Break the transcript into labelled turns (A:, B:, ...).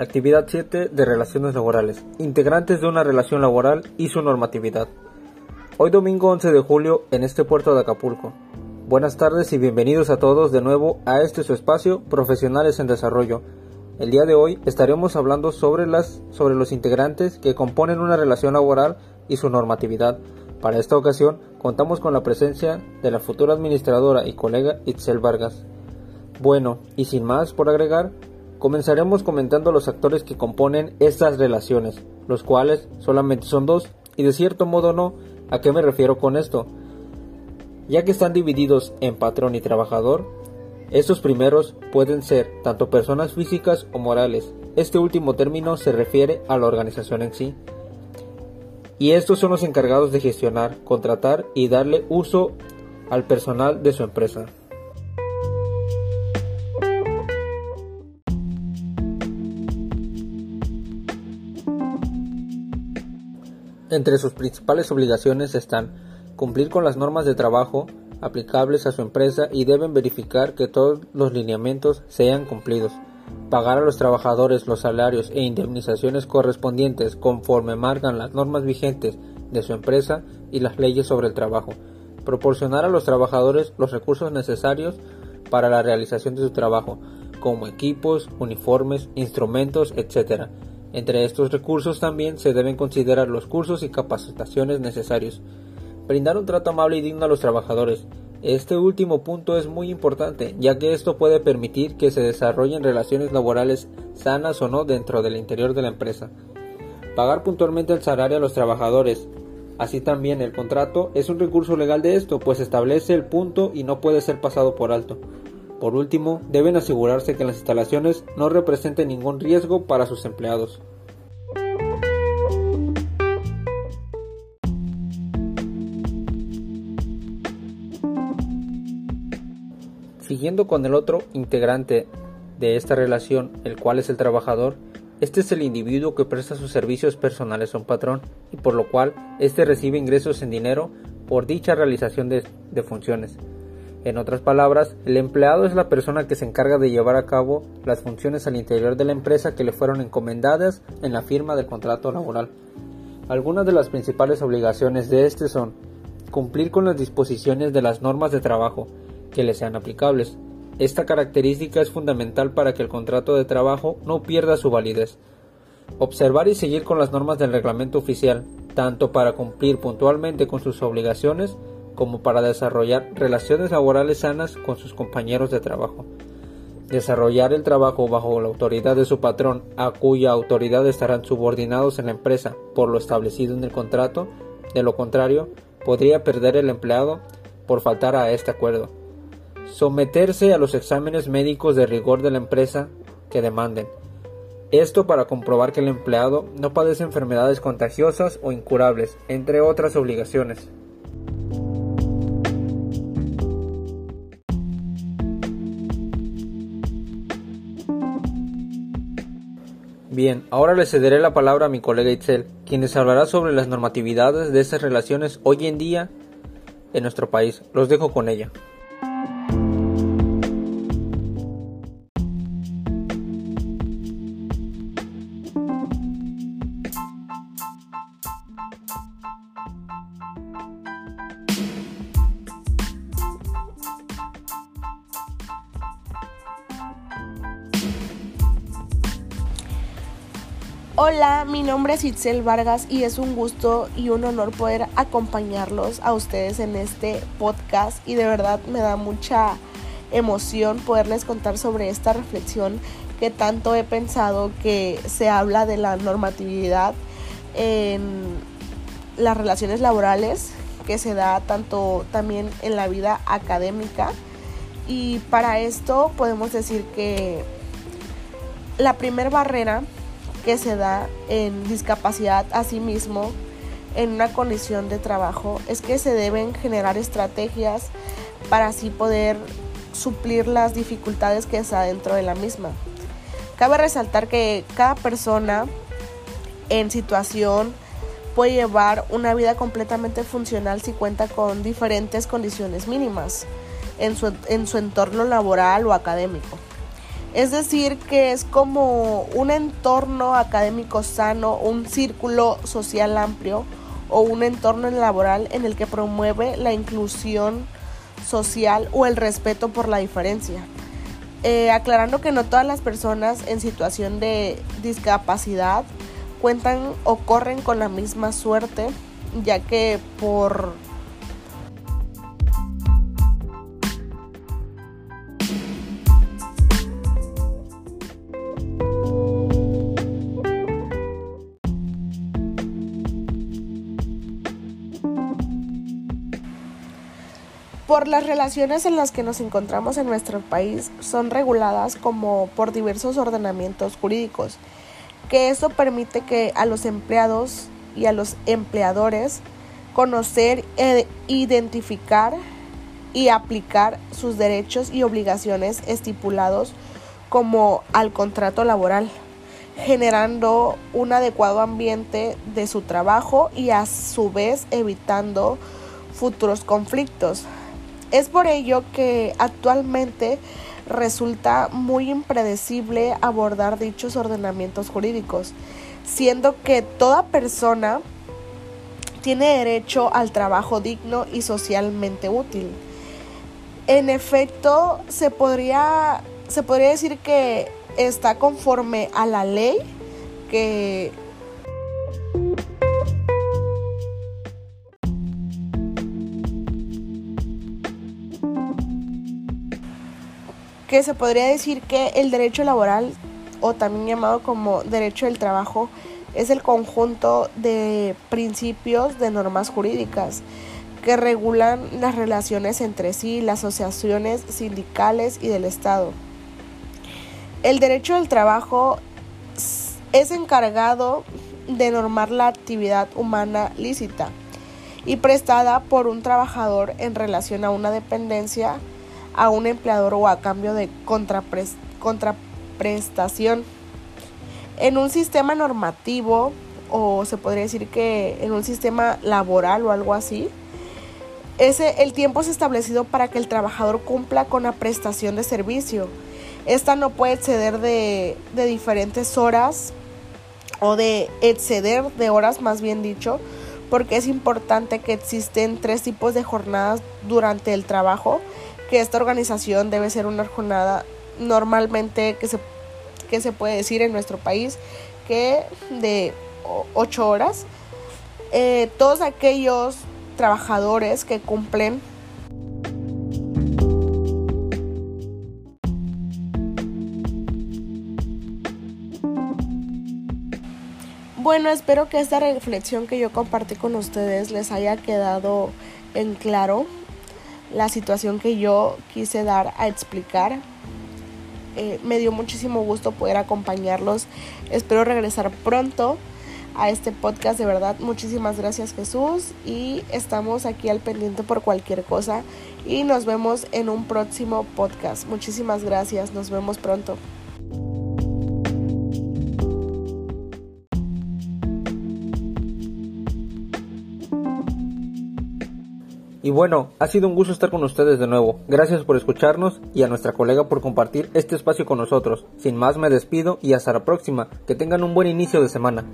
A: Actividad 7 de relaciones laborales. Integrantes de una relación laboral y su normatividad. Hoy domingo 11 de julio en este puerto de Acapulco. Buenas tardes y bienvenidos a todos de nuevo a este su espacio Profesionales en Desarrollo. El día de hoy estaremos hablando sobre, las, sobre los integrantes que componen una relación laboral y su normatividad. Para esta ocasión contamos con la presencia de la futura administradora y colega Itzel Vargas. Bueno, y sin más por agregar, Comenzaremos comentando los actores que componen estas relaciones, los cuales solamente son dos, y de cierto modo no. ¿A qué me refiero con esto? Ya que están divididos en patrón y trabajador, estos primeros pueden ser tanto personas físicas o morales. Este último término se refiere a la organización en sí. Y estos son los encargados de gestionar, contratar y darle uso al personal de su empresa. Entre sus principales obligaciones están cumplir con las normas de trabajo aplicables a su empresa y deben verificar que todos los lineamientos sean cumplidos, pagar a los trabajadores los salarios e indemnizaciones correspondientes conforme marcan las normas vigentes de su empresa y las leyes sobre el trabajo, proporcionar a los trabajadores los recursos necesarios para la realización de su trabajo, como equipos, uniformes, instrumentos, etc., entre estos recursos también se deben considerar los cursos y capacitaciones necesarios. Brindar un trato amable y digno a los trabajadores. Este último punto es muy importante, ya que esto puede permitir que se desarrollen relaciones laborales sanas o no dentro del interior de la empresa. Pagar puntualmente el salario a los trabajadores. Así también el contrato es un recurso legal de esto, pues establece el punto y no puede ser pasado por alto. Por último, deben asegurarse que las instalaciones no representen ningún riesgo para sus empleados. Siguiendo con el otro integrante de esta relación, el cual es el trabajador, este es el individuo que presta sus servicios personales a un patrón y por lo cual éste recibe ingresos en dinero por dicha realización de, de funciones. En otras palabras, el empleado es la persona que se encarga de llevar a cabo las funciones al interior de la empresa que le fueron encomendadas en la firma del contrato laboral. Algunas de las principales obligaciones de este son cumplir con las disposiciones de las normas de trabajo que le sean aplicables. Esta característica es fundamental para que el contrato de trabajo no pierda su validez. Observar y seguir con las normas del reglamento oficial, tanto para cumplir puntualmente con sus obligaciones como para desarrollar relaciones laborales sanas con sus compañeros de trabajo. Desarrollar el trabajo bajo la autoridad de su patrón, a cuya autoridad estarán subordinados en la empresa por lo establecido en el contrato, de lo contrario, podría perder el empleado por faltar a este acuerdo. Someterse a los exámenes médicos de rigor de la empresa que demanden. Esto para comprobar que el empleado no padece enfermedades contagiosas o incurables, entre otras obligaciones. Bien, ahora le cederé la palabra a mi colega Itzel, quien les hablará sobre las normatividades de esas relaciones hoy en día en nuestro país. Los dejo con ella.
B: Hola, mi nombre es Itzel Vargas y es un gusto y un honor poder acompañarlos a ustedes en este podcast y de verdad me da mucha emoción poderles contar sobre esta reflexión que tanto he pensado que se habla de la normatividad en las relaciones laborales que se da tanto también en la vida académica. Y para esto podemos decir que la primera barrera que se da en discapacidad a sí mismo en una condición de trabajo es que se deben generar estrategias para así poder suplir las dificultades que está dentro de la misma. Cabe resaltar que cada persona en situación puede llevar una vida completamente funcional si cuenta con diferentes condiciones mínimas en su, en su entorno laboral o académico. Es decir, que es como un entorno académico sano, un círculo social amplio o un entorno laboral en el que promueve la inclusión social o el respeto por la diferencia. Eh, aclarando que no todas las personas en situación de discapacidad cuentan o corren con la misma suerte, ya que por por las relaciones en las que nos encontramos en nuestro país son reguladas como por diversos ordenamientos jurídicos, que eso permite que a los empleados y a los empleadores conocer, e identificar y aplicar sus derechos y obligaciones estipulados como al contrato laboral, generando un adecuado ambiente de su trabajo y a su vez evitando futuros conflictos. Es por ello que actualmente resulta muy impredecible abordar dichos ordenamientos jurídicos, siendo que toda persona tiene derecho al trabajo digno y socialmente útil. En efecto, se podría, se podría decir que está conforme a la ley que que se podría decir que el derecho laboral, o también llamado como derecho del trabajo, es el conjunto de principios de normas jurídicas que regulan las relaciones entre sí, las asociaciones sindicales y del Estado. El derecho del trabajo es encargado de normar la actividad humana lícita y prestada por un trabajador en relación a una dependencia a un empleador o a cambio de contraprestación. En un sistema normativo, o se podría decir que en un sistema laboral o algo así, ese, el tiempo es establecido para que el trabajador cumpla con la prestación de servicio. Esta no puede exceder de, diferentes horas o de exceder de horas, más bien dicho, porque es importante que existen tres tipos de jornadas durante el trabajo que esta organización debe ser una jornada normalmente que se, que se puede decir en nuestro país que de ocho horas. Eh, todos aquellos trabajadores que cumplen Bueno, espero que esta reflexión que yo compartí con ustedes les haya quedado en claro la situación que yo quise dar a explicar. Eh, me dio muchísimo gusto poder acompañarlos. Espero regresar pronto a este podcast. De verdad, muchísimas gracias Jesús. Y estamos aquí al pendiente por cualquier cosa. Y nos vemos en un próximo podcast. Muchísimas gracias. Nos vemos pronto.
A: Y bueno, ha sido un gusto estar con ustedes de nuevo. Gracias por escucharnos y a nuestra colega por compartir este espacio con nosotros. Sin más me despido y hasta la próxima. Que tengan un buen inicio de semana.